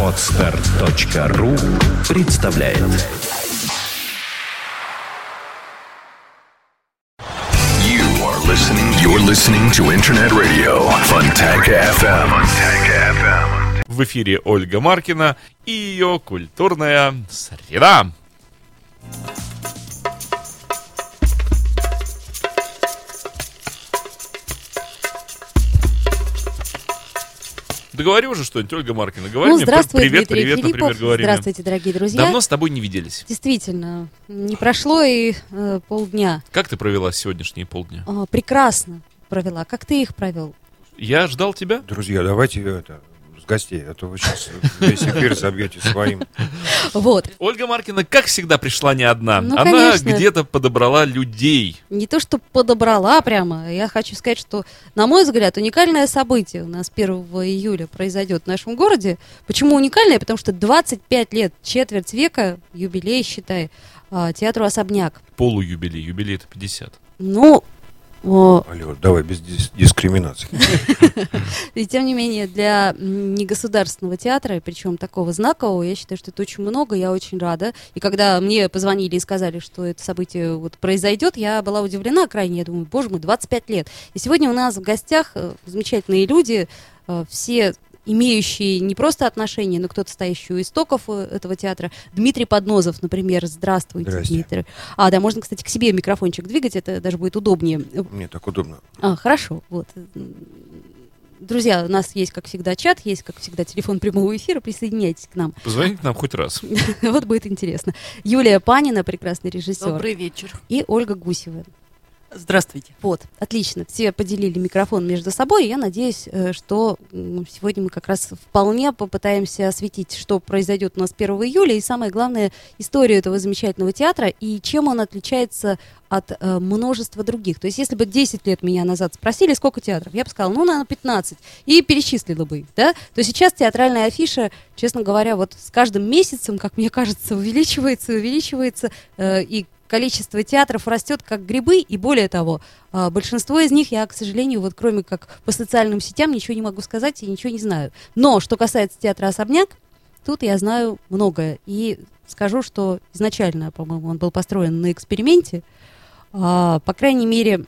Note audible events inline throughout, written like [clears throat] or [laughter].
Отстар.ру представляет You are listening. You're listening to Internet Radio Funtank FM. Funtank FM. В эфире Ольга Маркина и ее культурная среда. Да говори уже что-нибудь, Ольга Маркина. Говори Ну, мне здравствуй, привет, Дмитрий привет, Филиппов. например, говори мне. Здравствуйте, дорогие друзья. Давно с тобой не виделись. Действительно, не прошло и э, полдня. Как ты провела сегодняшние полдня? А, прекрасно провела. Как ты их провел? Я ждал тебя. Друзья, давайте это гостей, а то вы сейчас весь эфир забьете своим. Вот. Ольга Маркина, как всегда, пришла не одна. Ну, Она конечно. где-то подобрала людей. Не то, что подобрала прямо. Я хочу сказать, что, на мой взгляд, уникальное событие у нас 1 июля произойдет в нашем городе. Почему уникальное? Потому что 25 лет, четверть века, юбилей, считай, а, театру «Особняк». Полуюбилей, юбилей это 50. Ну, Алло, давай без дис- дискриминации. [laughs] И тем не менее, для негосударственного театра, причем такого знакового, я считаю, что это очень много, я очень рада. И когда мне позвонили и сказали, что это событие вот произойдет, я была удивлена крайне. Я думаю, боже мой, 25 лет. И сегодня у нас в гостях э, замечательные люди, э, все имеющие не просто отношения, но кто-то стоящий у истоков э, этого театра. Дмитрий Поднозов, например. Здравствуйте, Здрасте. Дмитрий. А, да, можно, кстати, к себе микрофончик двигать, это даже будет удобнее. Мне так удобно. А, хорошо, вот. Друзья, у нас есть, как всегда, чат, есть, как всегда, телефон прямого эфира. Присоединяйтесь к нам. Позвоните нам хоть раз. [laughs] Вот будет интересно. Юлия Панина, прекрасный режиссер. Добрый вечер. И Ольга Гусева. Здравствуйте. Вот, отлично. Все поделили микрофон между собой. Я надеюсь, э, что сегодня мы как раз вполне попытаемся осветить, что произойдет у нас 1 июля, и самое главное, историю этого замечательного театра и чем он отличается от э, множества других. То есть, если бы 10 лет меня назад спросили, сколько театров, я бы сказала, ну, наверное, 15, и перечислила бы их, да, то сейчас театральная афиша, честно говоря, вот с каждым месяцем, как мне кажется, увеличивается, увеличивается, э, и количество театров растет как грибы, и более того, а, большинство из них я, к сожалению, вот кроме как по социальным сетям ничего не могу сказать и ничего не знаю. Но что касается театра «Особняк», тут я знаю многое. И скажу, что изначально, по-моему, он был построен на эксперименте. А, по крайней мере,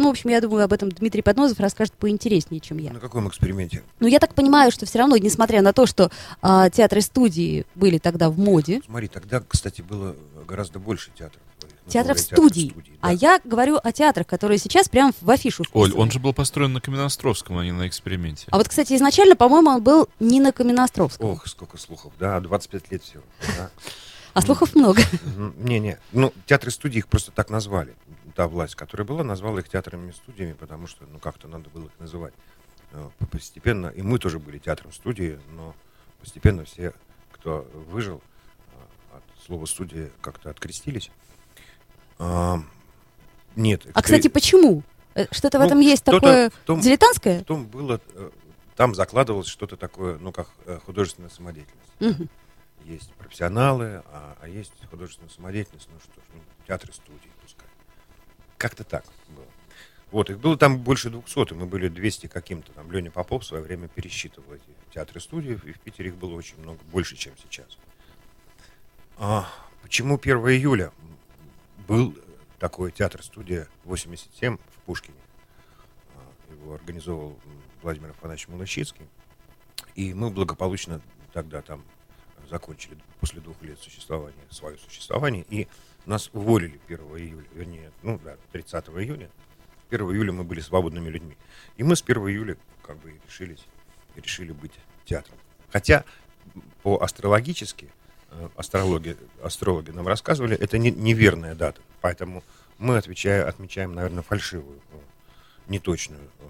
ну, в общем, я думаю, об этом Дмитрий Поднозов расскажет поинтереснее, чем я. На каком эксперименте? Но я так понимаю, что все равно, несмотря на то, что а, театры-студии были тогда в моде, Смотри, тогда, кстати, было гораздо больше театров. Театров студий. театры-студии, А да. я говорю о театрах, которые сейчас прям в афишу Оль, вписаны. он же был построен на Каменостровском, а не на эксперименте. А вот, кстати, изначально, по-моему, он был не на Каменостровском. Ох, сколько слухов. Да, 25 лет всего. да. А слухов много. Не-не, ну, театры-студии их просто так назвали. Та власть, которая была, назвала их театрами-студиями, потому что, ну, как-то надо было их называть. Э, по- Постепенно, и мы тоже были театром-студии, но постепенно все, кто выжил э, от слова студия, как-то открестились. А, Нет. А, кстати, почему? Э, Что-то в Ну, этом есть такое в том- дилетантское? Потом было, э, там закладывалось что-то такое, ну, как художественная самодеятельность. Мгм. Есть профессионалы, а, а есть художественная самодеятельность, ну что ж, ну, театры, студии пускай. Как-то так было. Вот, их было там больше 200, и мы были 200 каким-то. Там Леня Попов в свое время пересчитывал эти театры-студии, и в Питере их было очень много, больше, чем сейчас. А, почему 1 июля? Был такой театр-студия 87 в Пушкине. А, Его организовал Владимир Афанасьевич Молочицкий. И мы благополучно тогда там закончили после двух лет существования свое существование. И нас уволили 1 июля, вернее, ну да, 30 июня. 1 июля мы были свободными людьми. И мы с 1 июля как бы решились, решили быть театром. Хотя по астрологически, э, астрологи, астрологи нам рассказывали, это не- неверная дата. Поэтому мы отвечаем, отмечаем, наверное, фальшивую, э, неточную э,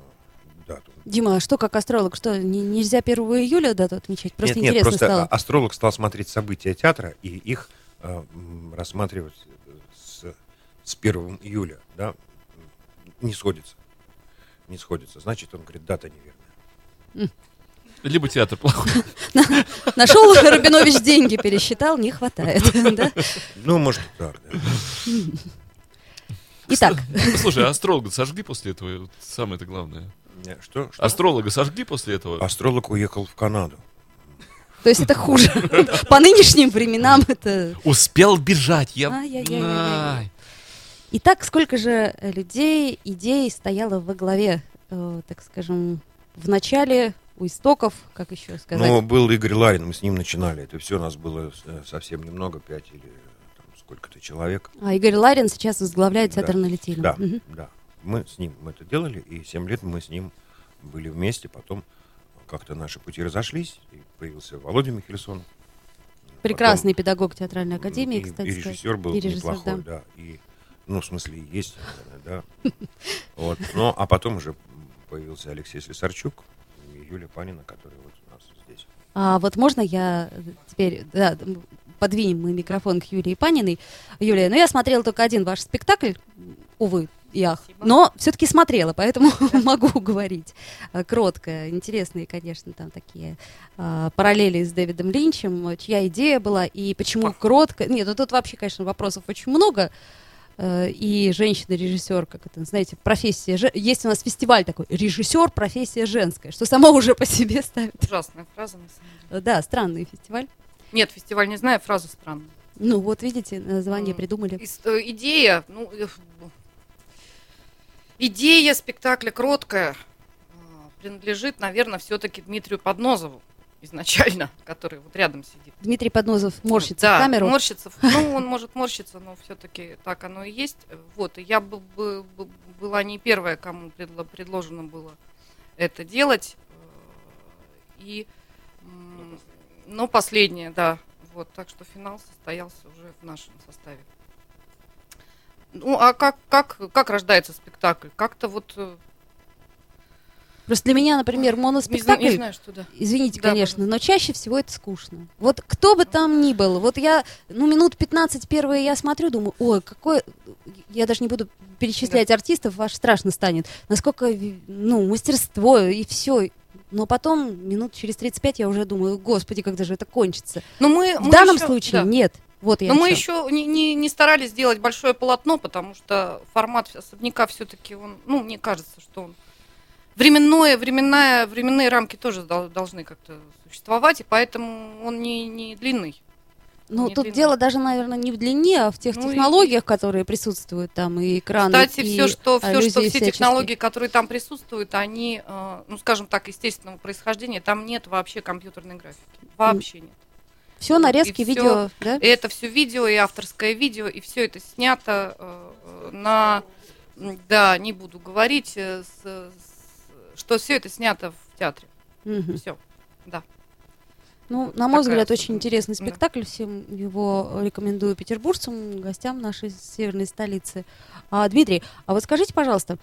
дату. Дима, а что как астролог? Что, не- нельзя 1 июля дату отмечать? Просто нет, нет, интересно просто стало. астролог стал смотреть события театра и их рассматривать э, с, с 1 июля, да, не сходится. Не сходится. Значит, он говорит, дата неверная. Либо театр плохой. Нашел Рабинович деньги, пересчитал, не хватает. [laughs] да? Ну, может, так, да. Итак, Слушай, а астролога сожгли после этого? Самое-то главное. Не, Что? что? Астролога сожгли после этого? Астролог уехал в Канаду. То есть это хуже. [laughs] По нынешним временам это... Успел бежать. Я... Итак, сколько же э, людей, идей стояло во главе, э, так скажем, в начале, у истоков, как еще сказать? Ну, был Игорь Ларин, мы с ним начинали. Это все у нас было э, совсем немного, пять или там, сколько-то человек. А Игорь Ларин сейчас возглавляет Да. театр на Литейном. Да, да. Мы с ним мы это делали, и семь лет мы с ним были вместе. Потом как-то наши пути разошлись, и появился Володя Михельсон. Прекрасный педагог театральной академии, и, кстати. и режиссер был И режиссер, неплохой, да. да. И, ну, в смысле, есть, наверное, да. [laughs] Вот. Ну, а потом уже появился Алексей Слесарчук и Юлия Панина, которая вот у нас здесь. А вот можно я теперь, да, подвинем мы микрофон к Юлии Паниной. Юлия, ну я смотрела только один ваш спектакль, увы, и ах, но все-таки смотрела, поэтому [laughs] [laughs] могу говорить. А, Кротко, интересные, конечно, там такие а, параллели с Дэвидом Линчем, чья идея была и почему кротко. Нет, ну тут вообще, конечно, вопросов очень много. Э, И женщина-режиссер, как это, знаете, профессия... Есть у нас фестиваль такой, режиссер, профессия женская, что само [laughs] уже по себе ставит. Ужасная фраза, на самом деле. Э, Да, странный фестиваль. Нет, фестиваль не знаю, фраза странная. Ну вот, видите, название придумали. Ис- э, идея, ну, э, идея спектакля кроткая э, принадлежит, наверное, все-таки Дмитрию Поднозову изначально, [laughs] который вот рядом сидит. Дмитрий Поднозов морщится да, в камеру. морщится. [laughs] Ну, он может морщиться, но все-таки так оно и есть. Вот, и я бы, бы- бы- была не первая, кому предло- предложено было это делать. Э, И, но последняя, да. Вот, так что финал состоялся уже в нашем составе. Ну, а как, как, как рождается спектакль? Как-то вот... э, Просто для меня, например, Не, моноспектакль, знаю, не знаю, что да. извините, Да, конечно, но чаще всего это скучно. Вот кто бы там ни был, вот я, ну, минут 15 первые я смотрю, думаю, ой, какой, я даже не буду перечислять артистов, аж страшно станет, насколько, ну, мастерство и все. Но потом, минут через 35 я уже думаю, господи, когда же это кончится. Но мы, В мы данном еще- случае да. нет. Вот я Но мы еще не, не, не старались сделать большое полотно, потому что формат особняка все-таки он, ну, мне кажется, что он временное, временная, временные рамки тоже дол- должны как-то существовать, и поэтому он не, не длинный. Ну, не тут длинный. дело даже, наверное, не в длине, а в тех Ну и- технологиях, которые присутствуют там, и экраны, Кстати, и все, что, все, что все всяческие. технологии, которые там присутствуют, они, э, ну, скажем так, естественного происхождения, там нет вообще компьютерной графики. Вообще нет. Все нарезки, и всё. видео, да? И это все видео, и авторское видео, и все это снято э, на... Да, не буду говорить, э, с- с- что все это снято в театре. Мгм. Все. Да. Ну, на мой Такая взгляд, очень интересный Да. спектакль. Всем его рекомендую петербуржцам, гостям нашей северной столицы. А, Дмитрий, а вот скажите, пожалуйста,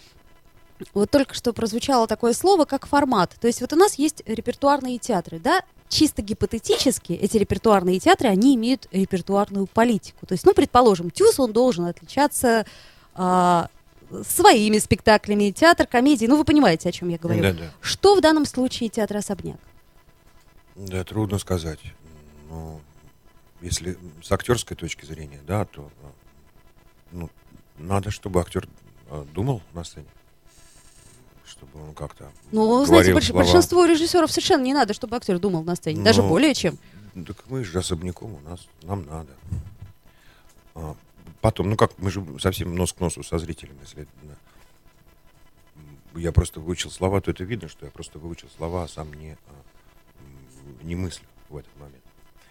вот только что прозвучало такое слово, как формат. То есть вот у нас есть репертуарные театры, да? Чисто гипотетически эти репертуарные театры, они имеют репертуарную политику. То есть, ну, предположим, ТЮЗ, он должен отличаться а, своими спектаклями, театр комедии. Ну, вы понимаете, о чем я говорю. Да, да. Что в данном случае театр «Особняк»? Да, трудно сказать. Ну, если с актерской точки зрения, да, то ну, надо, чтобы актер э, думал на сцене. Чтобы он как-то Ну, знаете, больш- большинству режиссеров совершенно не надо, чтобы актер думал на сцене. Даже Ну, более чем. Так мы же особняком, у нас, нам надо. А, потом, ну как, мы же совсем нос к носу со зрителем, если я просто выучил слова, то это видно, что я просто выучил слова, а сам не, а, не мыслю в этот момент.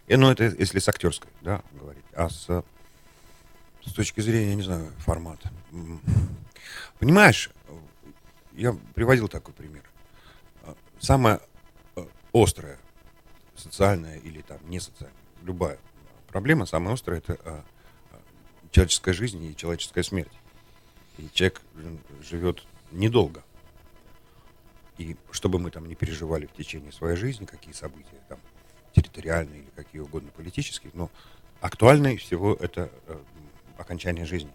И, ну, это если с актерской, да, говорить. А с, с точки зрения, не знаю, формата. Понимаешь, я приводил такой пример. А, Самое э, острое социальная или там не социальная, любая проблема, самая острая, это а, а, человеческая жизнь и человеческая смерть. И человек живет недолго. И чтобы мы там не переживали в течение своей жизни, какие события там территориальные или какие угодно политические, но актуальнее всего это окончание жизни.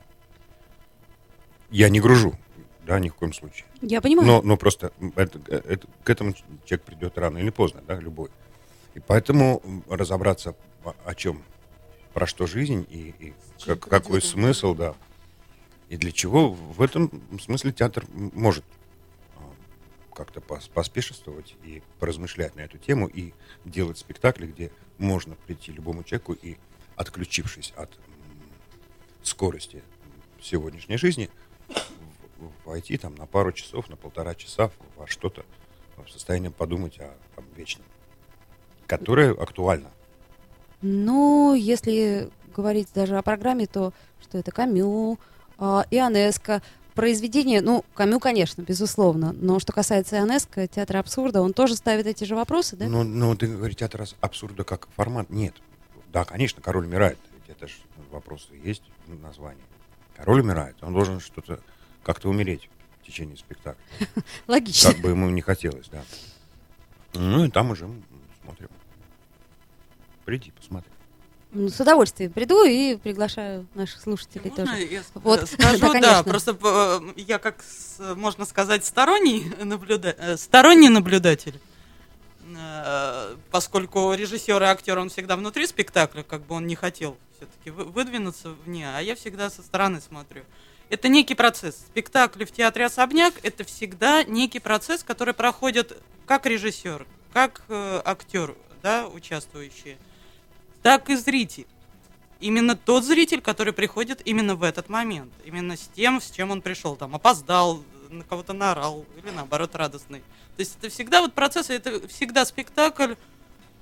Я не гружу, да, ни в коем случае. Я понимаю. Но, но просто это, это- к этому человек придет рано или поздно, да, любой. И поэтому разобраться, о, о чем, про что жизнь и, и как- какой смысл, да. И для чего в этом смысле театр может а, как-то пос- поспешествовать и поразмышлять на эту тему и делать спектакли, где можно прийти любому человеку и, отключившись от скорости сегодняшней жизни, войти там на пару часов, на полтора часа во что-то в состоянии подумать о, о вечном, которое актуально. Ну, если говорить даже о программе, то что это Камю, а, Ионеско, произведение, ну, Камю, конечно, безусловно, но что касается Ионеско, театра абсурда, он тоже ставит эти же вопросы, да? Ну, ну, ты говоришь, театр абсурда как формат. Нет. Да, конечно, король умирает. Ведь это же вопросы есть в названии. Король умирает. Он должен что-то как-то умереть в течение спектакля. [laughs] Логично. Как бы ему не хотелось, да. Ну и там уже смотрим. Приди, посмотри. Ну, с удовольствием приду и приглашаю наших слушателей Можно тоже. я Вот, э, [laughs] скажу, да, да, просто э, я как, можно сказать, сторонний, наблюда... э, сторонний наблюдатель, поскольку режиссер и актер, он всегда внутри спектакля, как бы он не хотел все-таки выдвинуться вне, а я всегда со стороны смотрю. Это некий процесс. Спектакли в театре «Особняк» — это всегда некий процесс, который проходит как режиссер, как э, актер, да, участвующие, так и зритель именно тот зритель, который приходит именно в этот момент, именно с тем, с чем он пришел, там, опоздал, на кого-то наорал, или наоборот радостный. То есть это всегда вот процесс, это всегда спектакль,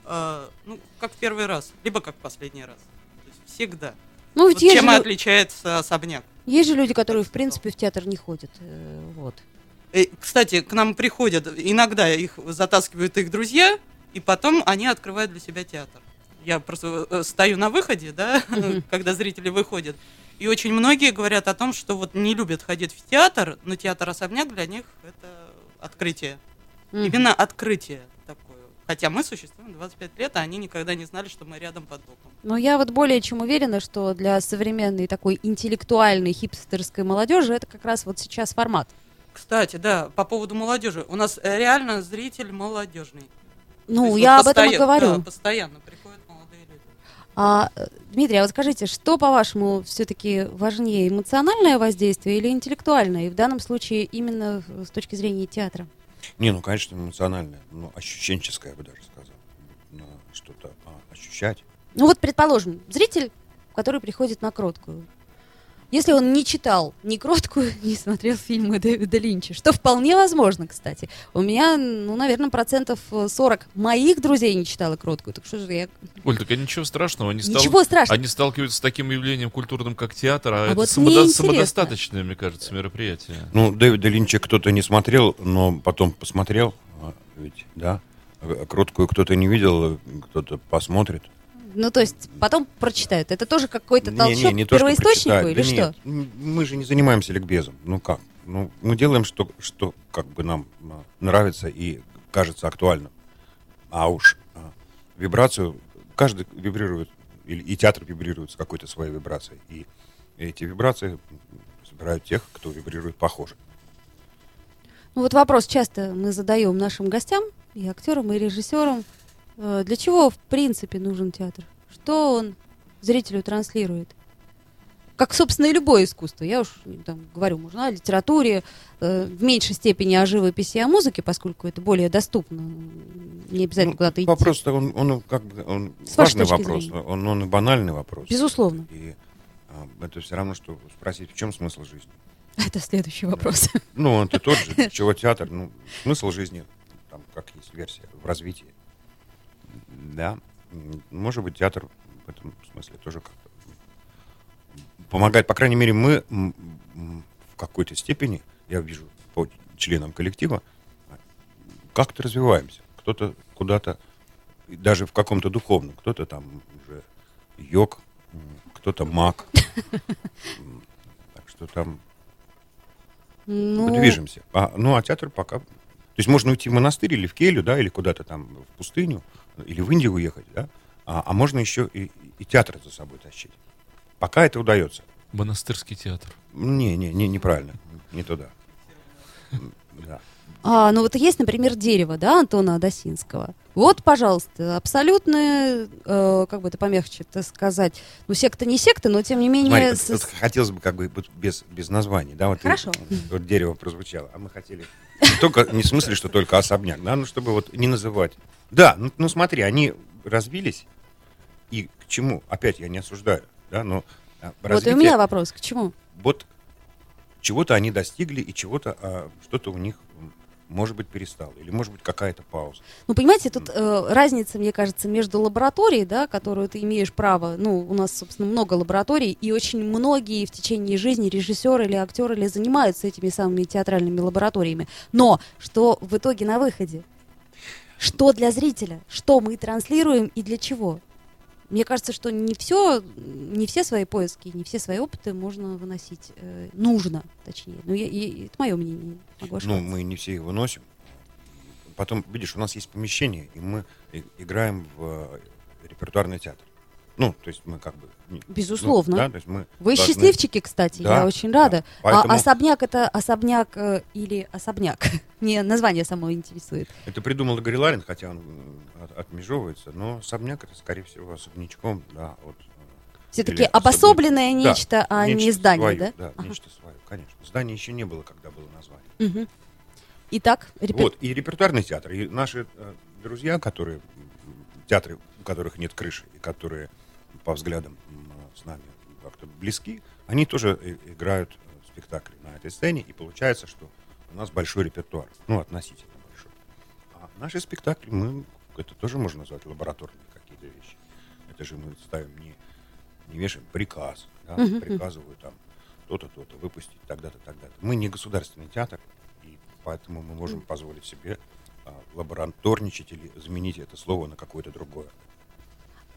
э, ну, как в первый раз, либо как в последний раз. То есть всегда. Ну, Вот чем и отличается особняк. Есть же люди, которые, в принципе, в театр не ходят. э, Вот. Э, Кстати, к нам приходят, иногда их затаскивают их друзья, и потом они открывают для себя театр. Я просто э, стою на выходе, да, [laughs] когда зрители выходят, и очень многие говорят о том, что вот не любят ходить в театр, но театр особняк для них это открытие. Именно открытие. Хотя мы существуем 25 лет, а они никогда не знали, что мы рядом под боком. Но я вот более чем уверена, что для современной такой интеллектуальной хипстерской молодежи это как раз вот сейчас формат. Кстати, да, по поводу молодежи. У нас э, реально зритель молодежный. Ну, есть я вот об этом и говорю. Да, постоянно приходят молодые люди. А, э, Дмитрий, а вот скажите, что, по-вашему, все-таки важнее, эмоциональное воздействие или интеллектуальное? И в данном случае именно с точки зрения театра. Не, ну, конечно, эмоциональное, ну, ощущенческое, я бы даже сказал. Что-то а, ощущать. Ну вот, предположим, зритель, который приходит на кроткую. Если он не читал ни кроткую, [laughs] не смотрел фильмы Дэвида Линча, что вполне возможно, кстати. У меня, ну, наверное, процентов э, 40 моих друзей не читала кроткую. Так что же я... Оль, так а ничего страшного. Они, стал- Ничего страшного. они сталкиваются с таким явлением культурным, как театр, а, А это вот самодо- самодостаточное, мне кажется, мероприятие. Ну, Дэвида Линча кто-то не смотрел, но потом посмотрел, а, ведь, да. А Кроткую кто-то не видел, кто-то посмотрит. Ну, то есть потом прочитают. Это тоже какой-то Не, толчок не, не то, что первоисточнику прочитают. или Да что? нет, мы же не занимаемся ликбезом. Ну как? Ну, мы делаем, что, что как бы нам а, нравится и кажется актуальным. А уж а, вибрацию, каждый вибрирует, или, и театр вибрирует с какой-то своей вибрацией. И эти вибрации собирают тех, кто вибрирует похоже. Ну вот вопрос часто мы задаем нашим гостям, и актерам, и режиссерам. Э, Для чего, в принципе, нужен театр? Что он зрителю транслирует? Как, собственно, и любое искусство. Я уж там, говорю, можно о литературе, э, в меньшей степени о живописи и о музыке, поскольку это более доступно. Не обязательно Ну, куда-то идти. Вопрос-то, он, он как бы, он С важный вопрос, зрения. он, он и банальный вопрос. Безусловно. И а, это все равно, что спросить, в чем смысл жизни? [laughs] Это следующий вопрос. Ну, он ты тот же, чего театр, ну, смысл жизни, там, как есть версия, в развитии. Да, может быть, театр в этом смысле тоже как-то помогает. По крайней мере, мы в какой-то степени, я вижу по членам коллектива, как-то развиваемся. Кто-то куда-то, даже в каком-то духовном, кто-то там уже йог, кто-то маг. [laughs] Так что там Ну, движемся. А, ну, а театр пока... То есть можно уйти в монастырь или в келью, да, или куда-то там в пустыню, или в Индию уехать, да, а, а можно еще и, и театр за собой тащить. Пока это удается. Монастырский театр. Не, не, не, неправильно, не туда. Да. А, ну вот есть, например, дерево, да, Антона Адасинского. Вот, пожалуйста, абсолютно, э, как бы это помягче это сказать, ну секта не секта, но тем не менее... Смотри, с- вот- вот хотелось бы как бы без, без названий, да, вот, и- Хорошо. вот дерево прозвучало, а мы хотели не только, не в смысле, что только особняк, да, ну чтобы вот не называть. Да, ну, ну смотри, они развились, и к чему, опять я не осуждаю, да, но а, Вот и у развитие- меня вопрос, к чему? вот чего-то они достигли, и чего-то, а, что-то у них, может быть, перестало, или может быть какая-то пауза. Ну, понимаете, тут э, разница, мне кажется, между лабораторией, да, которую ты имеешь право, ну, у нас, собственно, много лабораторий, и очень многие в течение жизни режиссеры или актеры или занимаются этими самыми театральными лабораториями. Но что в итоге на выходе? Что для зрителя? Что мы транслируем и для чего? Мне кажется, что не все, не все свои поиски, не все свои опыты можно выносить. э, нужно, точнее. Ну, я- я- это мое мнение. Могу Ну, мы не все его носим. Потом, видишь, у нас есть помещение, и мы играем в э, репертуарный театр. Ну, то есть мы как бы... не- Безусловно. ну, да, то есть мы Вы должны- счастливчики, кстати, Да, я очень рада. да. Поэтому- А особняк это особняк э, или особняк? [laughs] Мне название само интересует. Это придумал Игорь Ларин, хотя он от- отмежевывается, но особняк это, скорее всего, особнячком, да, от... э, Все-таки обособленное особняк. Да, нечто, а не нечто здание, свое, да? Да, Ага. нечто свое, конечно. Здания еще не было, когда было название. Мгм. Итак, репер- Вот, и репертуарный театр. И наши э, друзья, которые, театры, у которых нет крыши, и которые по взглядам с нами как-то близки, они тоже э, играют э, спектакли на этой сцене, и получается, что у нас большой репертуар, ну, относительно большой. А наши спектакли, мы, это тоже можно назвать лабораторными какие-то вещи. Это же мы ставим не, не вешаем приказ, да, приказываю там то-то, то-то выпустить, тогда-то, тогда-то. Мы не государственный театр, и поэтому мы можем позволить себе а, лабораторничать или заменить это слово на какое-то другое.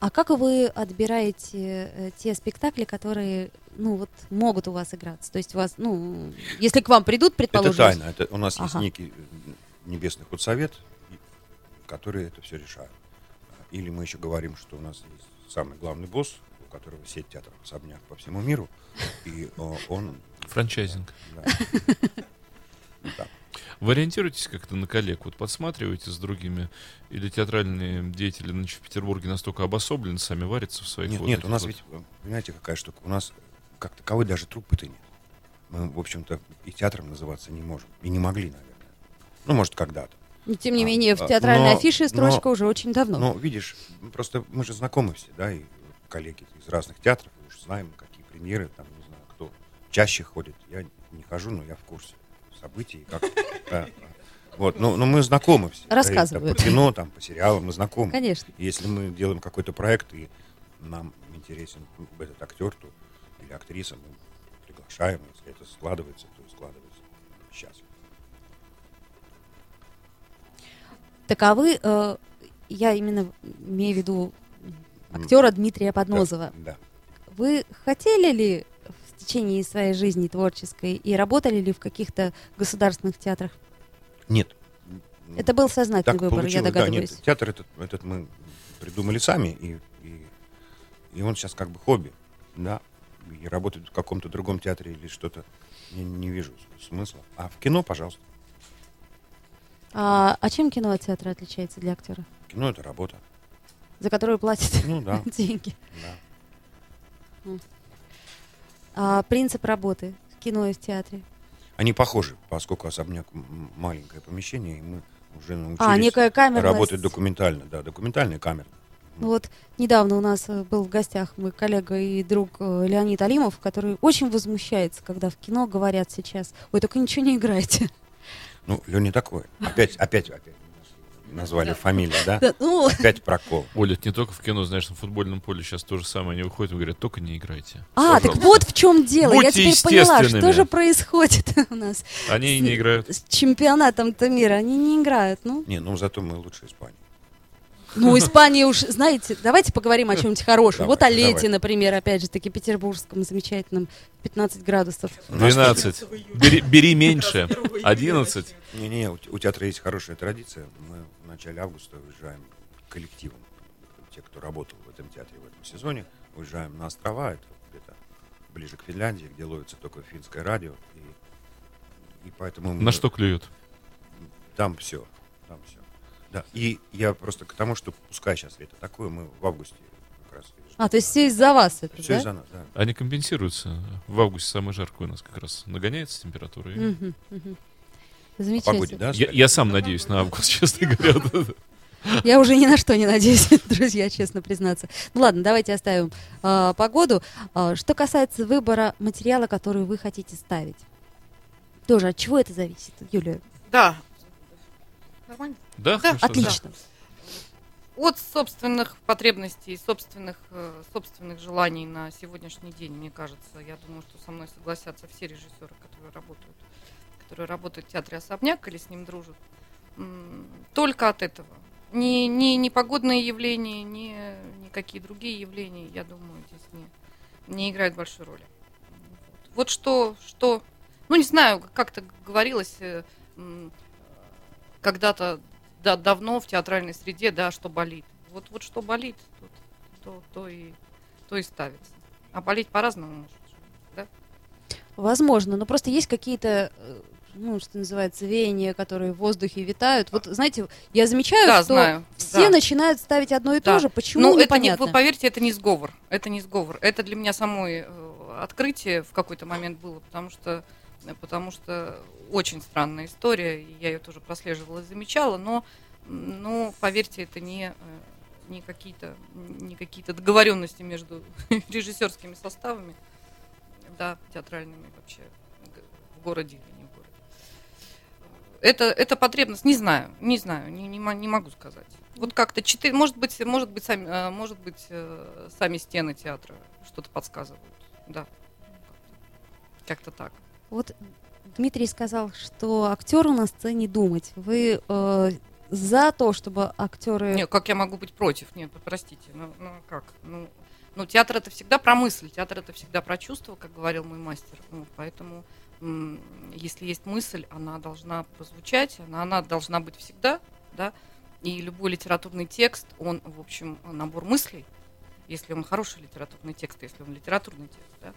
А как вы отбираете э, те спектакли, которые, ну вот, могут у вас играться? То есть у вас, ну, если к вам придут, предположим... Это тайна. Это у нас есть Ага. некий э, небесный худсовет, который это все решает. Или мы еще говорим, что у нас есть самый главный босс, у которого сеть театров особняк по всему миру, и он... Франчайзинг. да. Вы ориентируетесь как-то на коллег? Вот подсматриваете с другими? Или театральные деятели значит, в Петербурге настолько обособлены, сами варятся в своих Нет, вот нет, у нас вот- ведь, понимаете, какая штука? У нас как таковой даже труппы-то нет. Мы, в общем-то, и театром называться не можем. И не могли, наверное. Ну, может, когда-то. Но, Тем не А, менее, в а, театральной но- афише строчка но- уже очень давно. Но, видишь, ну, просто мы же знакомы все, да, и коллеги из разных театров, и уж знаем, какие премьеры, там, не знаю, кто чаще ходит. Я не хожу, но я в курсе событий, как... да. Вот, но, но мы знакомы все. да, Рассказывают. по кино, там, по сериалам мы знакомы. Конечно. Если мы делаем какой-то проект, и нам интересен этот актер то, или актриса, мы приглашаем, если это складывается, то складывается. Сейчас. Таковы, э, я именно имею в виду актера Дмитрия Поднозова. Да. Вы хотели ли течение своей жизни творческой и работали ли в каких-то государственных театрах? Нет. Это был сознательный так выбор, я получилось, да, догадываюсь. нет, театр этот, этот мы придумали сами, и, и, и он сейчас как бы хобби, да, и работать в каком-то другом театре или что-то, я не вижу смысла. А в кино, пожалуйста. А, а чем кино от театра отличается для актера? Кино это работа. За которую платят Ну да, [laughs] деньги. да. А, принцип работы в кино и в театре. Они похожи, поскольку особняк маленькое помещение, и мы уже научились А, некая камерность. работать документально, да, документальная камера. Ну Вот недавно у нас э, был в гостях мой коллега и друг э, Леонид Алимов, который очень возмущается, когда в кино говорят сейчас, ой, только ничего не играйте. Ну, Леня такой. Опять, опять, опять назвали фамилию, да? Да, ну, Опять прокол. Оля, это не только в кино, знаешь, на футбольном поле сейчас то же самое. Они выходят и говорят, только не играйте. а, так Пожалуйста. вот в чем дело. Я Будьте теперь поняла, что же происходит [laughs] у нас Они и не играют. с чемпионатом-то мира. Они не играют, ну. Не, ну зато мы лучше Испании. Ну, Испания уж, знаете, давайте поговорим о чем-нибудь хорошем. Вот о Давай, лете, давай. например, опять же таки, петербургском, замечательном, 15 градусов. 12. Бери, бери меньше. 11. Не-не, у, у театра есть хорошая традиция. Мы в начале августа уезжаем коллективом. Те, кто работал в этом театре в этом сезоне, уезжаем на острова. Это где-то ближе к Финляндии, где ловится только финское радио. И, и поэтому мы На что клюют? Там все. Там все. Да. И я просто к тому, что пускай сейчас лето такое, мы в августе как раз. А, то есть все из-за вас это, все да? из-за нас, да. Они компенсируются. В августе самое жаркое у нас как раз нагоняется температура. и- мгм. По Замечательно. погоде, да? Я, я сам надеюсь на август, честно говоря. Я уже ни на что не надеюсь, [laughs] друзья, честно признаться. Ну ладно, давайте оставим а, погоду. А, что касается выбора материала, который вы хотите ставить, тоже от чего это зависит, Юлия? Да. Нормально? Да, Да, хорошо, да. Отлично. От собственных потребностей, собственных, э, собственных желаний на сегодняшний день, мне кажется, я думаю, что со мной согласятся все режиссеры, которые работают, которые работают в театре «Особняк» или с ним дружат. Только от этого. Ни, ни, ни погодные явления, ни никакие другие явления, я думаю, здесь не, не играют большой роли. Вот, Вот что, что, ну не знаю, как-то говорилось э, м, когда-то да, давно в театральной среде, да, что болит. Вот, вот что болит, тут, то, то, и, то и ставится. А болеть по-разному может. Да? Возможно, но просто есть какие-то, э, ну, что называется, веяния, которые в воздухе витают. Вот, знаете, я замечаю, да, что знаю. все да. начинают ставить одно и Да. то же. Почему, Ну, это не, вы поверьте, это не сговор. Это не сговор. Это для меня самой э, открытие в какой-то момент было, потому что, потому что очень странная история. Я ее тоже прослеживала и замечала, но, ну, поверьте, это не, э, не какие-то не какие-то договоренности между [laughs] режиссерскими составами, да, театральными вообще в городе или не в городе. Это, это потребность, не знаю, не знаю, не, не, не могу сказать. Вот как-то четыре, может быть, может быть, сами, э, может быть, э, сами стены театра что-то подсказывают, да, как-то так. Вот Дмитрий сказал, что актеру на сцене думать. Вы э, за то, чтобы актеры... Нет, как я могу быть против? Нет, простите, ну, ну как? Ну, ну, театр это всегда про мысль, театр это всегда про чувство, как говорил мой мастер. Ну, поэтому, если есть мысль, она должна прозвучать, она, она должна быть всегда, да. И любой литературный текст, он, в общем, набор мыслей, если он хороший литературный текст, если он литературный текст, да.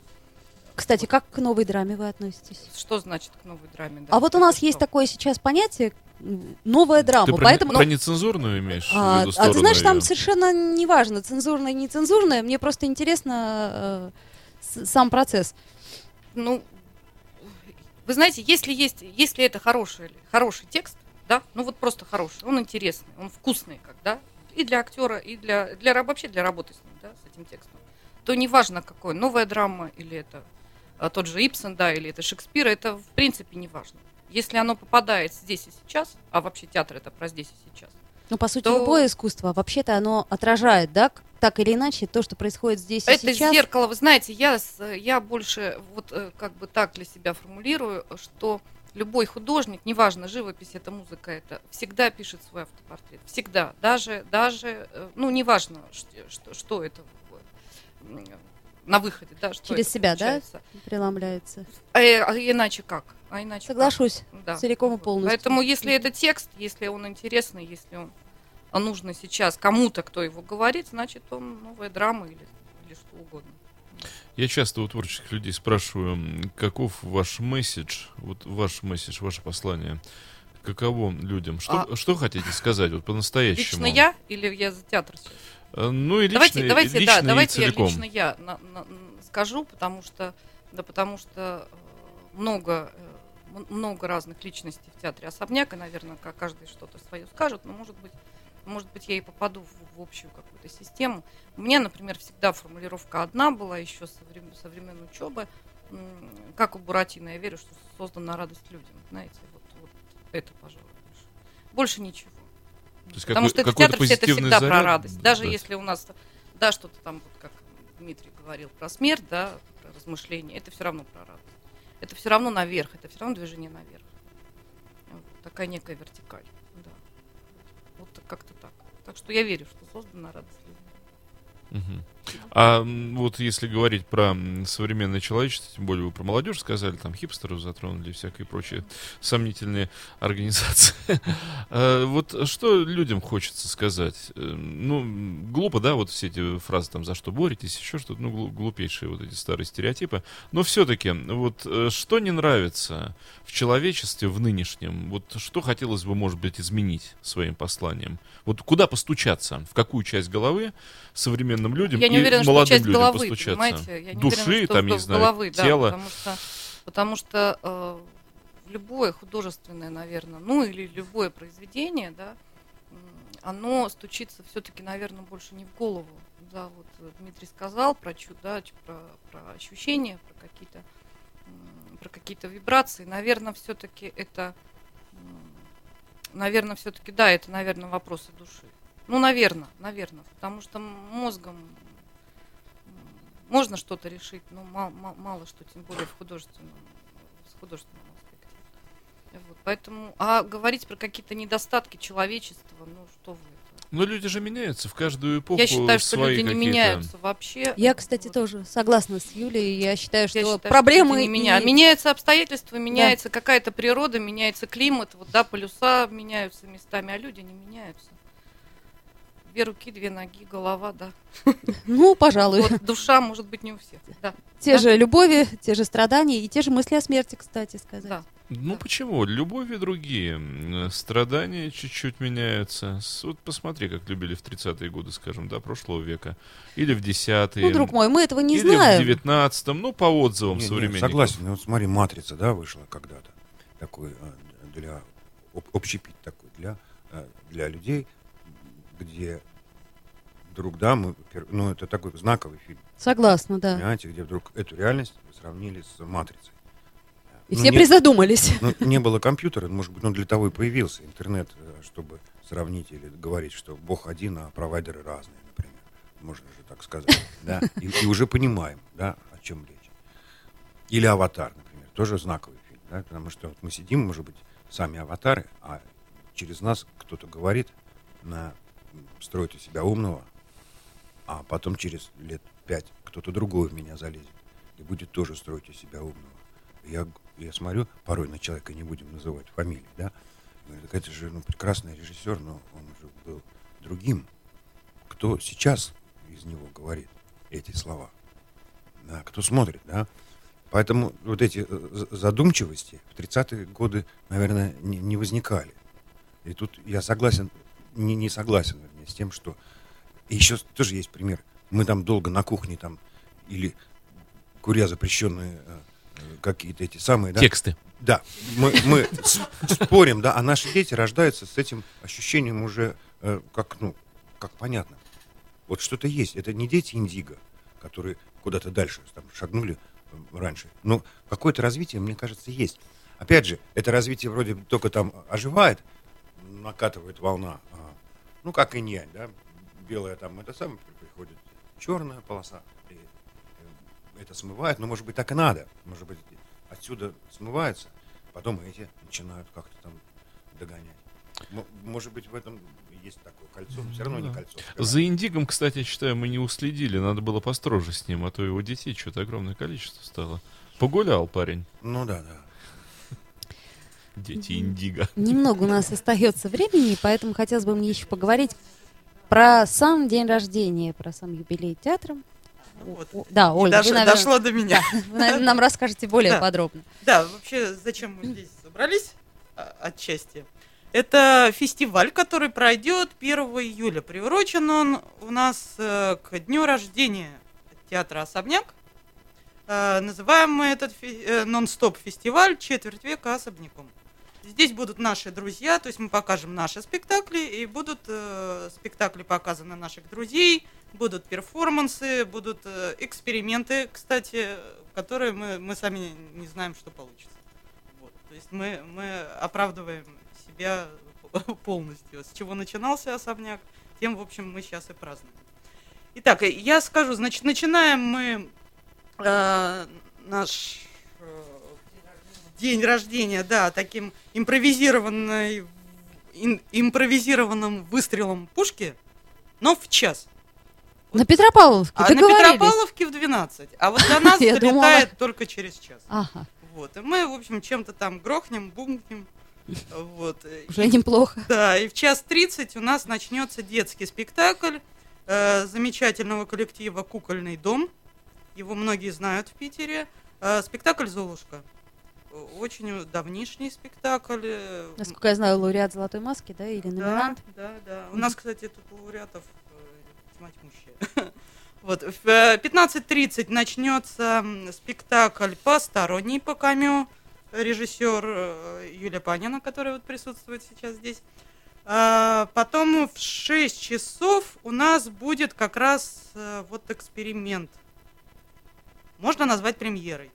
Кстати, как к новой драме вы относитесь? Что значит к новой драме? да? а вот у нас что? есть такое сейчас понятие новая драма, Ты про, поэтому... про нецензурную имеешь А, в виду а ты знаешь, там совершенно не важно, цензурное, не цензурное. Мне просто интересно э, сам процесс. ну, вы знаете, если есть, если это хороший, хороший текст, да, ну вот просто хороший, он интересный, он вкусный, как, да, и для актера, и для, для вообще для работы с ним, да, с этим текстом, то неважно какой, новая драма или это тот же Ипсон, да, или это Шекспир, это в принципе не важно. Если оно попадает здесь и сейчас, а вообще театр это про здесь и сейчас, Ну, по сути, То- любое искусство, вообще-то оно отражает, да, так или иначе, то, что происходит здесь и Это сейчас. зеркало, вы знаете, я, я больше вот э, как бы так для себя формулирую, что любой художник, неважно, живопись это, музыка это, всегда пишет свой автопортрет. Всегда. Даже, даже э, ну, неважно, что, что это на выходе, да, что Через себя, да? получается. Преламляется. А, э, а иначе как? А иначе как? Соглашусь. Да. Целиком и полностью. Поэтому, если это текст, если он интересный, если он а нужно сейчас кому-то, кто его говорит, значит, он новая драма или, или что угодно. Я часто у творческих людей спрашиваю, каков ваш месседж, вот ваш месседж, ваше послание, каково людям, что, что хотите сказать вот по-настоящему? А Лично я или я за театр сейчас? Э, Ну и лично, давайте, давайте, лично да, и давайте я целиком. лично я на- на- скажу, потому что, да, потому что э, много, э, много разных личностей в театре особняк, и, наверное, ка- каждый что-то свое скажет, но может быть, может быть, я и попаду в, в общую какую-то систему. У меня, например, всегда формулировка одна была еще со времен, со времен учебы, как у Буратино, я верю, что создана радость людям, знаете, вот, вот это, пожалуй, больше. Больше ничего. То есть Потому какой- что это театр, все это всегда про заряд радость. Даже дать. если у нас, да, что-то там, вот как Дмитрий говорил про смерть, да, про размышления, это все равно про радость. Это все равно наверх, это все равно движение наверх. Вот, такая некая вертикаль. Да. Вот как-то так. Так что я верю, что создана радость людям. Мгм. А вот если говорить про современное человечество, тем более вы про молодежь сказали, там хипстеров затронули, всякие прочие сомнительные организации. [laughs] А вот что людям хочется сказать? Э, ну, глупо, да, вот все эти фразы там, за что боретесь, еще что-то, ну, глупейшие вот эти старые стереотипы. Но все-таки, вот э, что не нравится в человечестве в нынешнем? Вот что хотелось бы, может быть, изменить своим посланием? Вот куда постучаться? В какую часть головы современным людям? Я не уверена, что часть головы, постучаться. понимаете? Я не Души, уверена, что там, в- не знаю, головы, да, тела. потому что, потому что э, любое художественное, наверное, ну или любое произведение, да, оно стучится все-таки, наверное, больше не в голову. Да, вот э, Дмитрий сказал про чу, да, ч- про, про ощущения, про какие-то про какие-то вибрации. Наверное, все-таки это, наверное, все-таки, да, это, наверное, вопросы души. Ну, наверное, наверное, потому что мозгом можно что-то решить, но ма- ма- мало что, тем более в художественном, с художественном аспекте. Вот, поэтому, а говорить про какие-то недостатки человечества, ну что вы это? Но люди же меняются в каждую эпоху. Я считаю, что люди не меняются вообще. Я, кстати, Вот. тоже согласна с Юлей. Я считаю, что Я считаю, что проблемы люди не меня- и- Меняются обстоятельства, меняется какая-то природа, меняется климат, вот да, полюса меняются местами, а люди не меняются. Две руки, две ноги, голова, да. Ну, пожалуй. Вот душа может быть не у всех. Да, Те да. же любови, те же страдания и те же мысли о смерти, кстати сказать. да. Ну Да. почему? Любовь и другие. Страдания чуть-чуть меняются. Вот посмотри, как любили в 30-е годы, скажем, да, прошлого века. Или в 10-е. Ну, друг мой, мы этого не или знаем. в 19-м, ну, по отзывам Не, не, современников. согласен. Ну, Вот смотри, матрица, да, вышла когда-то. Такой э, для об- общепит такой для, э, для людей, где вдруг, да, мы, ну, это такой знаковый фильм, Согласна, да. понимаете, где вдруг эту реальность сравнили с матрицей. И Ну, все не- призадумались. Ну, не было компьютера, может быть, ну, для того и появился интернет, э, чтобы сравнить или говорить, что Бог один, а провайдеры разные, например. Можно же так сказать, [laughs] да? И, и уже понимаем, да, о чем речь. Или «Аватар», например, тоже знаковый фильм, да, потому что вот мы сидим, может быть, сами аватары, а через нас кто-то говорит, на, строит из себя умного, а потом через лет пять кто-то другой в меня залезет и будет тоже строить из себя умного. Я, я смотрю порой на человека, не будем называть фамилии, да, говорю, это же ну, прекрасный режиссер, но он же был другим. Кто сейчас из него говорит эти слова? Да, кто смотрит, да? Поэтому вот эти э, задумчивости в 30-е годы, наверное, не, не возникали. И тут я согласен, не, не согласен вернее, с тем, что и еще тоже есть пример. Мы там долго на кухне там или куря запрещенные э, э, какие-то эти самые, да? Тексты. Да, мы, мы спорим, да, а наши дети рождаются с этим ощущением уже э, как, ну, как понятно. Вот что-то есть. Это не дети Индиго, которые куда-то дальше там, шагнули раньше. Но какое-то развитие, мне кажется, есть. Опять же, это развитие вроде только там оживает, накатывает волна. Ну, как инь да. Белая там это самое, приходит черная полоса. И, э, это смывает, но, может быть, так и надо. Может быть, отсюда смывается, потом эти начинают как-то там догонять. Может быть, в этом есть такое кольцо, но все равно не Да. кольцо. За Индигом, кстати, я считаю, мы не уследили. Надо было построже с ним, а то его детей что-то огромное количество стало. Погулял парень. Ну да, да. Дети Индиго. Немного у нас остается времени, поэтому хотелось бы мне еще поговорить про сам день рождения, про сам юбилей театра. Вот. О, Да, Оль, дош- вы, наверное, дошло до меня. вы, наверное, нам расскажете более Да. подробно. Да, вообще, зачем мы здесь [clears throat] собрались а, отчасти? Это фестиваль, который пройдет 1 июля. Приурочен он у нас э, к дню рождения театра «Особняк». Э, называем мы этот э, нон-стоп фестиваль «Четверть века особняком». Здесь будут наши друзья, то есть мы покажем наши спектакли, и будут э, спектакли показаны наших друзей, будут перформансы, будут э, эксперименты, кстати, которые мы, мы сами не знаем, что получится. Вот. То есть мы, мы оправдываем себя [laughs] полностью. С чего начинался особняк, тем, в общем, мы сейчас и празднуем. Итак, я скажу, значит, начинаем мы э, наш день рождения, да, таким импровизированной, ин- импровизированным выстрелом пушки, но в час. На Петропавловке А на. Петропавловке в 12. А вот до [laughs] нас долетает думала. только через час. Ага, Вот. И мы, в общем, чем-то там грохнем, бумкнем. Вот. уже неплохо. Да, и в час 30 у нас начнется детский спектакль э, замечательного коллектива «Кукольный дом». Его многие знают в Питере. Э, спектакль «Золушка». Очень давнишний спектакль. э, Насколько я знаю, лауреат «Золотой маски», да, или номинант. Да, да, да. У нас, кстати, тут лауреатов э, тьма тьмущая. [laughs] Вот, в э, 15.30 начнется м, спектакль «Посторонний» по камео. Режиссер э, Юлия Панина, которая вот присутствует сейчас здесь. А, Потом в 6 часов у нас будет как раз э, вот эксперимент. Можно назвать премьерой.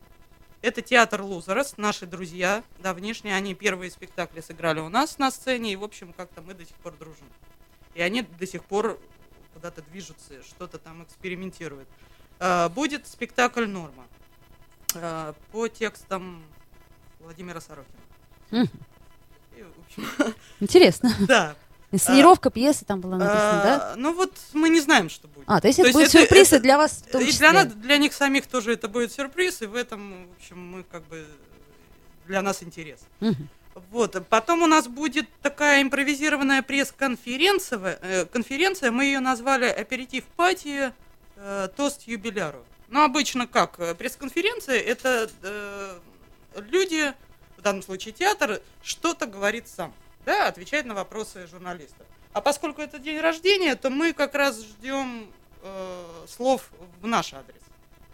Это театр Лузерос, наши друзья давнишние. Они первые спектакли сыграли у нас на сцене, и, в общем, как-то мы до сих пор дружим. И они до сих пор куда-то движутся, что-то там экспериментируют. А, Будет спектакль «Норма» а, по текстам Владимира Сорокина. Мгм. И, в общем, Интересно. [laughs] да. Инсценировка пьесы там была написана, да? А, Ну вот мы не знаем, что будет. А, то есть то это будет сюрприз и для вас в том И числе. для, нас, для них самих тоже это будет сюрприз, и в этом, в общем, мы как бы для нас интерес. Мгм. Вот. Потом у нас будет такая импровизированная пресс-конференция. э, конференция. Мы ее назвали «Аперитив пати. э, Тост юбиляру». Ну, обычно как? Э, Пресс-конференция – это э, люди, в данном случае театр, что-то говорит сам, да, отвечает на вопросы журналистов. А поскольку это день рождения, то мы как раз ждем э, слов в наш адрес.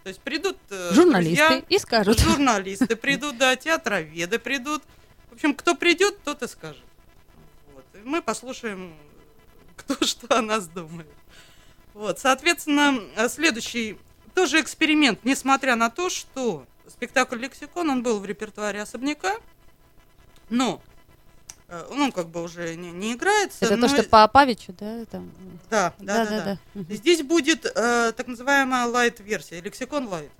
То есть придут э, Журналисты друзья, и скажут. Журналисты придут, да, театроведы придут. В общем, кто придет, тот и скажет. Вот. И мы послушаем, кто [laughs] что о нас думает. Вот, соответственно, следующий тоже эксперимент, несмотря на то, что спектакль «Лексикон», он был в репертуаре особняка, но, ну, как бы уже не, не играется. Это то, но- что по Павичу, да? Там. Да, да, да, да. Мгм. Здесь будет э, так называемая лайт-версия, лексикон лайт.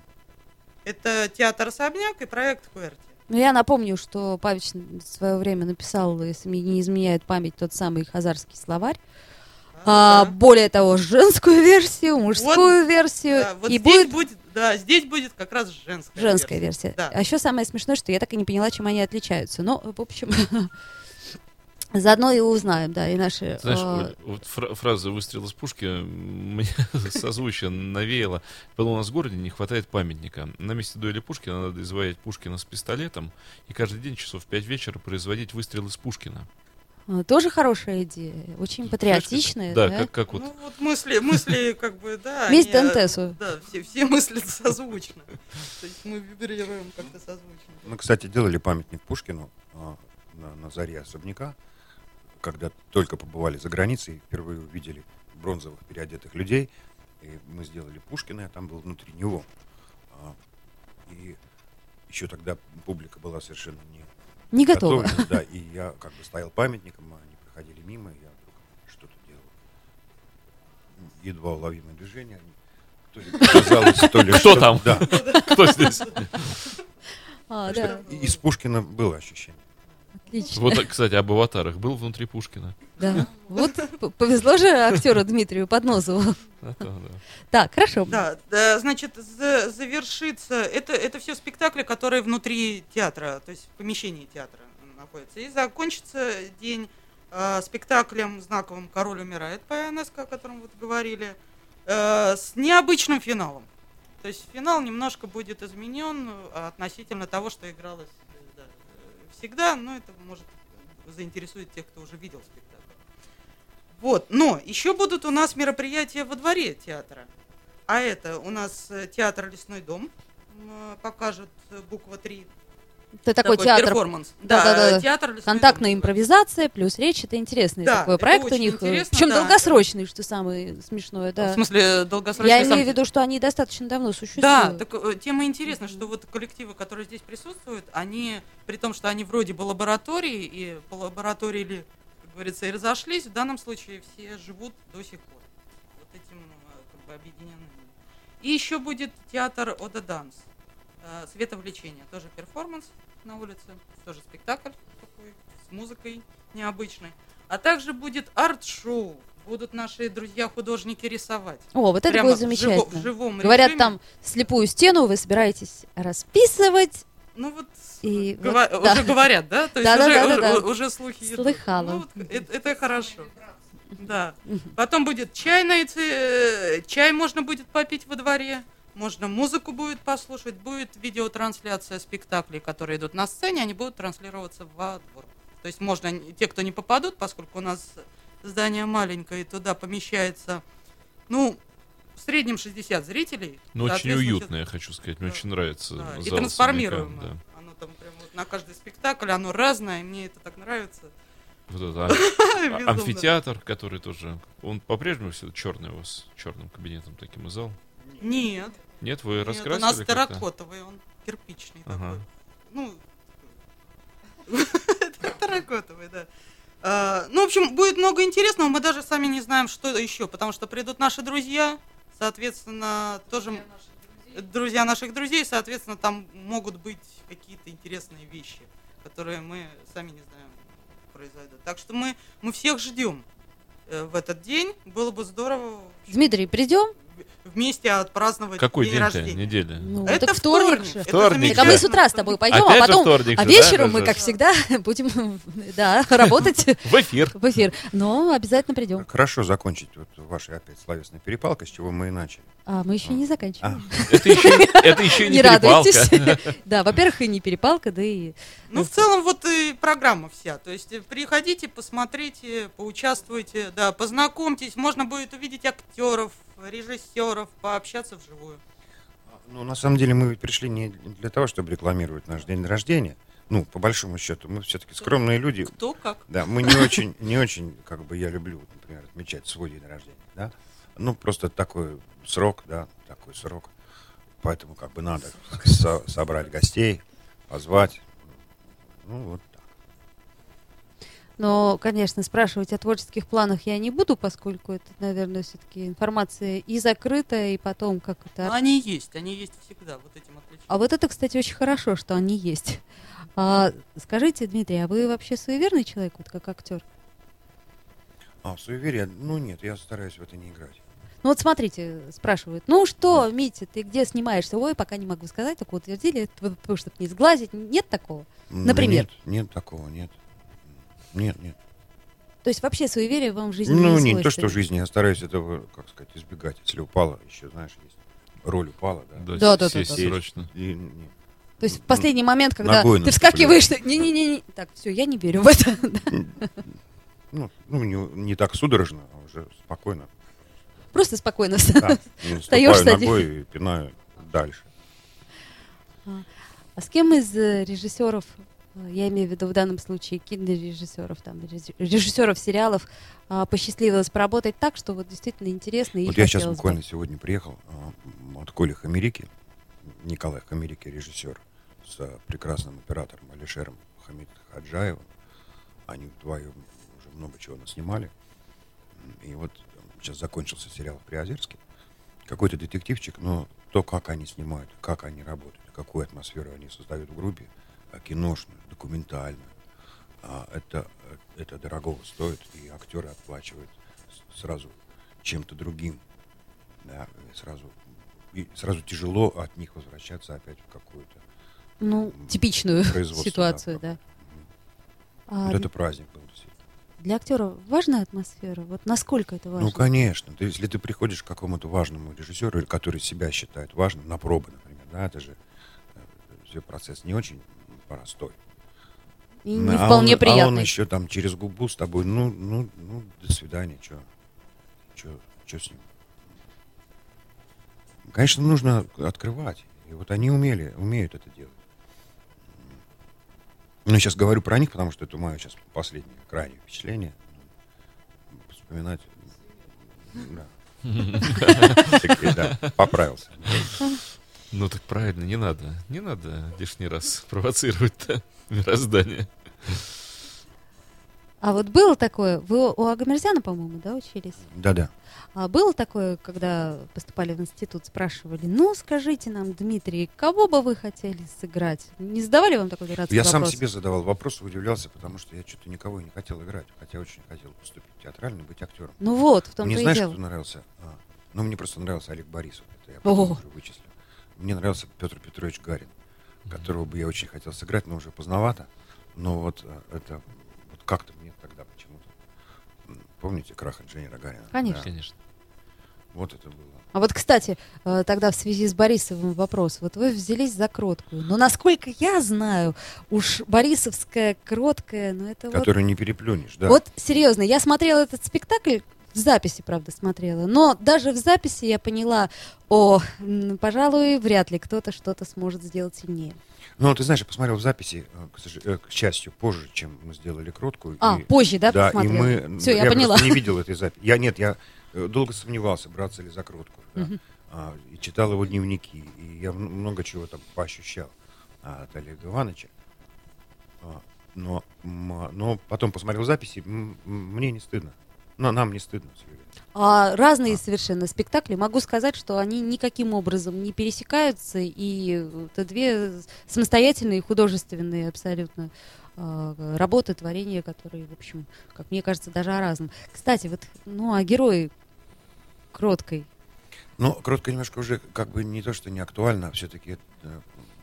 Это театр особняк и проект Куэрти. Ну, я напомню, что Павич в свое время написал, если мне не изменяет память, тот самый хазарский словарь. А, да. более того, женскую версию, мужскую версию. Да, вот и здесь будет будет... да, здесь будет как раз женская, женская версия. Да. А еще самое смешное, что я так и не поняла, чем они отличаются. Но, в общем, [laughs] заодно и узнаем, да, и наши... Знаешь, Оль, вот фра- фраза «выстрел из пушки» мне [laughs] созвучие навеяло. Было у нас в городе не хватает памятника. На месте дуэли Пушкина надо изваять Пушкина с пистолетом и каждый день часов в 5 вечера производить выстрел из Пушкина. а, тоже хорошая идея, очень патриотичная. Да, да? как, как вот Ну вот мысли, мысли как бы, да. [laughs] Месть э, Дантесу. Да, все, все мыслят созвучно. То есть мы вибрируем как-то созвучно. Мы, кстати, делали памятник Пушкину а, на, на заре особняка, когда только побывали за границей, впервые увидели бронзовых переодетых людей, и мы сделали Пушкина, а там был внутри него. А, и еще тогда публика была совершенно не Не готова. да, и я как бы стоял памятником, а они проходили мимо, и я вдруг что-то делал. Едва уловимое движение. То ли казалось, то ли [laughs] Кто что- там? Да. кто здесь? А, да, Из Пушкина было ощущение. Отлично. Вот, кстати, об аватарах. Был внутри Пушкина. Да. Вот повезло же актеру Дмитрию Подносову. Это да. Так, хорошо. Да, да, значит, за- завершится. Это, это все спектакли, которые внутри театра, то есть в помещении театра находятся. И закончится день э, спектаклем знаковым Король умирает по НСК, о котором вот говорили, э, с необычным финалом. То есть финал немножко будет изменен э, относительно того, что игралось всегда, но это может заинтересует тех, кто уже видел спектакль. Вот, но еще будут у нас мероприятия во дворе театра. А это у нас э, театр «Лесной дом» э, покажет э, буква 3. Это такой театр, перформанс. Да, да, да, да. театр «Лесной контактная дом». импровизация, плюс речь, это интересный Да, такой это проект у них. Причем да. долгосрочный, что самое смешное, да. В смысле, долгосрочный Я сам- имею в виду, что они достаточно давно существуют. Да, так э, тема интересна, что вот коллективы, которые здесь присутствуют, они, при том, что они вроде бы лаборатории, и по лаборатории, ли, как говорится, и разошлись, в данном случае все живут до сих пор. Вот этим э, как бы объединены. И еще будет театр Ода Данс. э, Световлечение. Тоже перформанс на улице. Тоже спектакль такой, с музыкой необычной. А также будет арт-шоу будут наши друзья-художники рисовать. О, вот это Прямо будет в живо- замечательно. в живом Говорят, режиме. там слепую стену вы собираетесь расписывать. Ну вот, И гова- вот, да. уже говорят, да? То есть Да, да, уже, да, да, уже, да. уже слухи идут. Слыхала. Ну, вот это, это хорошо. Да. Потом будет чайная, э, чай можно будет попить во дворе, можно музыку будет послушать, будет видеотрансляция спектаклей, которые идут на сцене, они будут транслироваться во двор. То есть можно, те, кто не попадут, поскольку у нас здание маленькое, и туда помещается, ну, в среднем 60 зрителей. Ну, очень Соответственно, уютно, я хочу сказать. Мне Да. очень нравится да, зал и трансформируемо. особняка, да. Оно там прям вот на каждый спектакль, оно разное, и мне это так нравится. Вот это [laughs] а- амфитеатр, который тоже... Он по-прежнему все черный у вас, черным кабинетом таким и зал? Нет, Нет, вы нет, раскрасили у нас терракотовый, он кирпичный Ага. такой. Ну, [laughs] терракотовый, да. А, Ну, в общем, будет много интересного, мы даже сами не знаем, что еще, потому что придут наши друзья, соответственно, тоже друзья наших друзей, соответственно, там могут быть какие-то интересные вещи, которые мы сами не знаем произойдут. Так что мы, мы всех ждем э, в этот день. Было бы здорово Дмитрий, придем? Вместе отпраздновать Какой день день-то? рождения. Неделя? Ну, Это так вторник вторник. же. это Вторник, Так а мы с утра с тобой пойдем, Опять а потом, вторник а же, да, вечером мы, как всегда, [laughs] будем, да, работать В эфир. в эфир. Но обязательно придем. Хорошо закончить вот вашей опять словесной перепалкой, с чего мы и начали. А мы еще не заканчиваем. Это еще, это еще не Не [laughs] перепалка. радуйтесь. [laughs] Да, во-первых, и не перепалка, да и... Ну, в целом, вот и программа вся. То есть э, приходите, посмотрите, поучаствуйте, да, познакомьтесь. Можно будет увидеть актеров, режиссеров, пообщаться вживую. Ну, на самом деле, мы ведь пришли не для того, чтобы рекламировать наш день рождения. Ну, по большому счету, мы все-таки скромные люди. Кто как. Да, мы не очень, не очень, как бы я люблю, например, отмечать свой день рождения, да. Ну, просто такой срок, да, такой срок. Поэтому как бы надо со- собрать гостей, позвать. Ну, вот. Но, конечно, спрашивать о творческих планах я не буду, поскольку это, наверное, все-таки информация и закрытая, и потом как это... Но они есть, они есть всегда, вот этим отличаются. А вот это, кстати, очень хорошо, что они есть. А, скажите, Дмитрий, а вы вообще суеверный человек, вот как актер? А, суеверие? Ну, нет, я стараюсь в это не играть. Ну вот смотрите, спрашивают, ну что, Митя, ты где снимаешься? Ой, пока не могу сказать, только утвердили, чтобы не сглазить. Нет такого? Например? Нет, нет такого, нет. Нет, нет. То есть вообще суеверие вам в жизни Ну, не не, то, что в жизни, я стараюсь этого, как сказать, избегать. Если упала, еще, знаешь, есть роль упала, да. Да, да, сесть да, да. срочно. И, не. То есть в последний момент, когда Ногой ты вскакиваешь, ты- не-не-не, так, все, я не верю в это. [laughs] Ну, ну не, не так судорожно, а уже спокойно. Просто спокойно. Да, не Встаёшь, наступаю садишь. ногой и пинаю дальше. А с кем из э, режиссеров, я имею в виду в данном случае кинорежиссеров, там, реж- режиссеров сериалов, а, посчастливилось поработать так, что вот действительно интересно и Вот я сейчас хотелось бы? буквально сегодня приехал а, от Коли Хамерики, Николай Хамерики, режиссер, с прекрасным оператором Алишером Хамид Хаджаевым. Они вдвоем уже много чего наснимали. И вот сейчас закончился сериал в Приозерске. Какой-то детективчик, но то, как они снимают, как они работают, какую атмосферу они создают в группе, киношную, документальную, а, это, э, это дорогого стоит, и актеры отплачивают сразу чем-то другим. Да, сразу, и сразу тяжело от них возвращаться опять в какую-то Ну, типичную [laughs] ситуацию, да. Мгм. А Вот это праздник был действительно. Для актера важная атмосфера? Вот насколько это важно? Ну, конечно. Ты, если ты приходишь к какому-то важному режиссеру, или который себя считает важным, на пробы, например, да, это же все процесс не очень простой. И не А вполне он, приятный. А он еще там через губу с тобой, ну, ну, ну, до свидания, что, что, с ним? Конечно, нужно открывать. И вот они умели, умеют это делать. Ну, сейчас говорю про них, потому что это мое сейчас последнее, крайнее впечатление. Вспоминать. Да, [laughs] Поправился. Ну так правильно, не надо. Не надо лишний раз [laughs] провоцировать-то мироздание. А вот было такое, вы у Агамерзяна, по-моему, да, учились? Да-да. А было такое, когда поступали в институт, спрашивали, ну, скажите нам, Дмитрий, кого бы вы хотели сыграть? Не задавали вам такой дурацкий Я вопрос? сам себе задавал вопрос удивлялся, потому что я что-то никого и не хотел играть, хотя очень хотел поступить в театральный, быть актером. Ну вот, в том-то Мне знаешь, дело. кто нравился? А, ну, мне просто нравился Олег Борисов, это я О. потом уже вычислил. Мне нравился Петр Петрович Гарин, которого бы я очень хотел сыграть, но уже поздновато. Но вот а, это вот как-то мне тогда почему-то. Помните крах инженера Гарина? Конечно. Да, Конечно. вот это было. А вот, кстати, э, тогда в связи с Борисовым вопрос. Вот вы взялись за кроткую. Но насколько я знаю, уж Борисовская кроткая, ну это вот... Которую не переплюнешь, да. Вот серьезно, я смотрела этот спектакль, в записи, правда, смотрела, но даже в записи я поняла, о, пожалуй, вряд ли кто-то что-то сможет сделать сильнее. Ну, ты знаешь, я посмотрел в записи, э, к, э, к счастью, позже, чем мы сделали кроткую. А, и- позже, да, Да, и посмотрела? мы... Всё, я просто поняла. не видел этой записи. Я, нет, я э, долго сомневался, браться ли за кроткую. да. А, и читал его дневники, и я много чего там поощущал а, от Олега Ивановича. А, но, м, но потом посмотрел записи, мне не стыдно. Но нам не стыдно. А разные совершенно спектакли. Могу сказать, что они никаким образом не пересекаются, и это две самостоятельные художественные абсолютно а, работы, творения, которые, в общем, как мне кажется, даже о разном. Кстати, вот, ну, а герои кроткой, Но кротко немножко уже как бы не то, что не актуально, а все-таки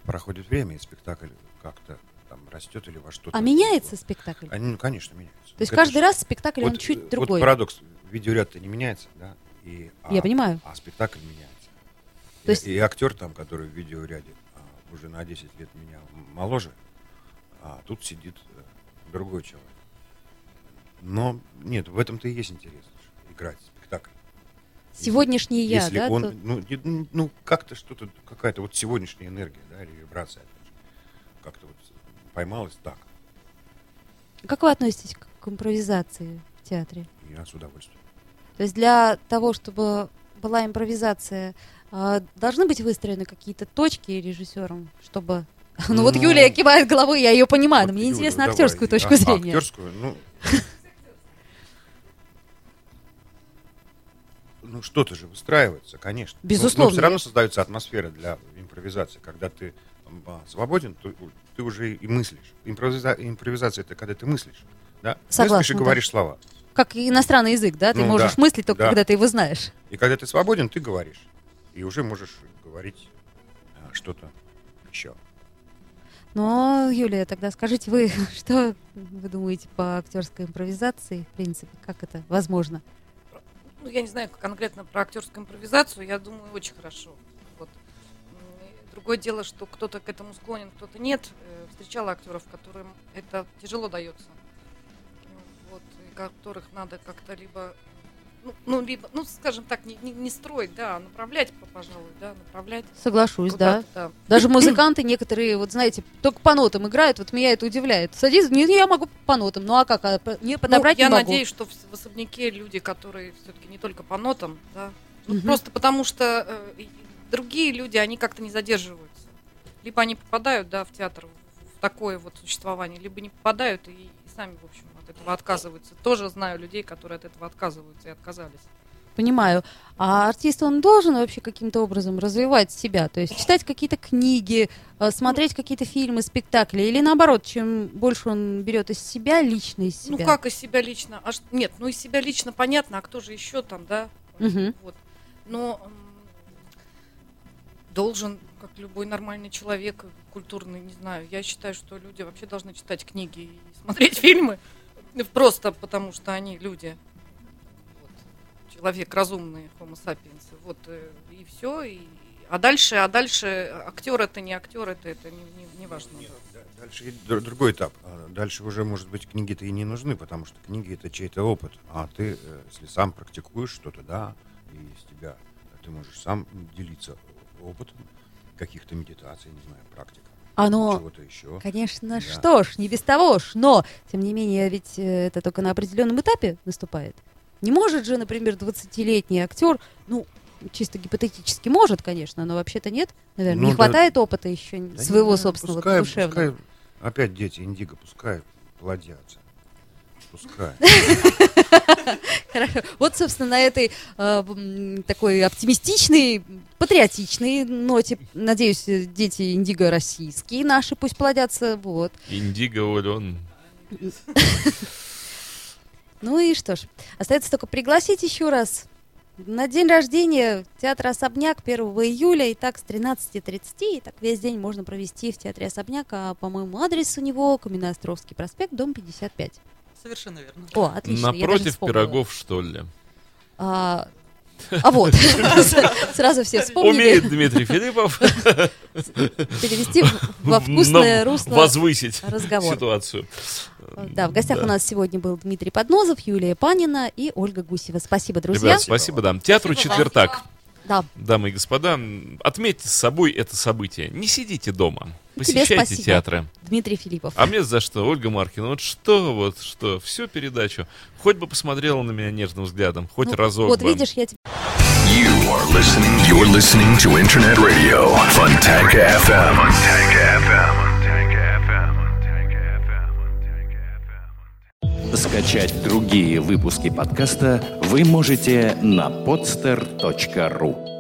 проходит время, и спектакль как-то там растет или во что-то. а меняется спектакль? Они, ну, конечно, меняются. То есть это каждый раз спектакль, он вот, чуть э, другой. Вот парадокс. Видеоряд-то не меняется, да? И, а, Я понимаю. А спектакль меняется. То есть- И, актер там, который в видеоряде а, уже на 10 лет меня моложе, а тут сидит э, другой человек. Но нет, в этом-то и есть интерес. Играть спектакль. Сегодняшний я, Если да? он, то- ну, ну, ну, как-то что-то, какая-то вот сегодняшняя энергия, да, или вибрация, опять же, как-то вот поймалась так, Как вы относитесь к, импровизации в театре? я с удовольствием. То есть для того, чтобы была импровизация, а, должны быть выстроены какие-то точки режиссером, чтобы... [laughs] Ну, вот Ну, Юлия кивает головой, я ее понимаю, но Вот, мне Юля, интересно давай. актерскую точку А, зрения. Актерскую, ну... [laughs] Ну, что-то же выстраивается, конечно. Ну, Безусловно. Но, все равно создается атмосфера для импровизации. Когда ты а, свободен, то ты уже и мыслишь. Импровиза- Импровизация это когда ты мыслишь. Да? Согласна, мыслишь и да. говоришь слова. Как иностранный язык, да? Ты Ну, можешь да, мыслить только да. когда ты его знаешь. И когда ты свободен, ты говоришь. И уже можешь говорить а, что-то еще. Но, Юлия, тогда скажите вы, [laughs] что вы думаете по актерской импровизации, в принципе, как это возможно? Ну, я не знаю конкретно про актерскую импровизацию, я думаю, очень хорошо. Другое дело, что кто-то к этому склонен, кто-то нет. Э, Встречала актеров, которым это тяжело дается. Ну, Вот, и которых надо как-то либо, ну, ну, либо, ну, скажем так, не, не, не строить, да, а направлять, по- пожалуй, да, направлять. Соглашусь, да. да. Даже [clears throat] музыканты некоторые, вот знаете, только по нотам играют, вот меня это удивляет. Садись, не, я могу по нотам, ну а как, а не подобрать Ну, я не могу. надеюсь, что в, в особняке люди, которые все-таки не только по нотам, да, ну, Мгм. просто потому что э, другие люди, они как-то не задерживаются. Либо они попадают, да, в театр в такое вот существование, либо не попадают и, и сами, в общем, от этого отказываются. Тоже знаю людей, которые от этого отказываются и отказались. Понимаю. А артист, он должен вообще каким-то образом развивать себя? То есть читать какие-то книги, э, смотреть какие-то фильмы, спектакли? Или наоборот, чем больше он берет из себя, лично из себя? Ну как из себя лично? А нет, ну из себя лично понятно, а кто же еще там, да? Мгм. Вот. Но должен, как любой нормальный человек, культурный, не знаю, я считаю, что люди вообще должны читать книги и смотреть [laughs] фильмы, просто потому что они люди. Вот. Человек разумный, homo sapiens. Вот э, и все. И... А дальше, а дальше актер это не актер, это, это не, не, не важно. Нет, да, Дальше другой этап. А, Дальше уже, может быть, книги-то и не нужны, потому что книги это чей-то опыт. А ты, э, если сам практикуешь что-то, да, и из тебя ты можешь сам делиться опытом каких-то медитаций, не знаю, практик, Оно, чего-то еще. конечно, Да. что ж, не без того ж, но, тем не менее, ведь э, это только на определенном этапе наступает. Не может же, например, 20-летний актер, ну, чисто гипотетически может, конечно, но вообще-то нет, наверное, Ну не да. хватает опыта еще Да своего не, собственного, пускай- душевного. пускай опять дети индиго, пускай плодятся. Пускай. [laughs] [laughs] Хорошо. Вот, собственно, на этой э, такой оптимистичной, патриотичной ноте, надеюсь, дети индиго российские наши пусть плодятся. Вот. Индиго, Оль, он... [laughs] Ну и что ж, остается только пригласить еще раз на день рождения театра «Особняк» 1 июля. И так с 13.30. И так весь день можно провести в театре «Особняк». А, по-моему, адрес у него Каменноостровский проспект, дом 55. Совершенно верно. О, отлично. Напротив пирогов, что ли. А, а вот, [laughs] сразу все вспомнили. Умеет Дмитрий Филиппов [laughs] Перевести во вкусное русло возвысить разговор. ситуацию. Да, в гостях у нас сегодня был Дмитрий Поднозов, Юлия Панина и Ольга Гусева. Спасибо, друзья. Ребят, спасибо, да. Театру Спасибо вам. четвертак. Да, Дамы и господа, отметьте с собой это событие. Не сидите дома. Посещайте театры. Дмитрий Филиппов. А мне за что, Ольга Маркина? Вот что, вот что, всю передачу. Хоть бы посмотрела на меня нежным взглядом, хоть Ну, разок Вот бы. видишь, я тебе You are listening. You're listening to Internet Radio Fontanka FM. Fontanka FM. Скачать другие выпуски подкаста вы можете на podster.ru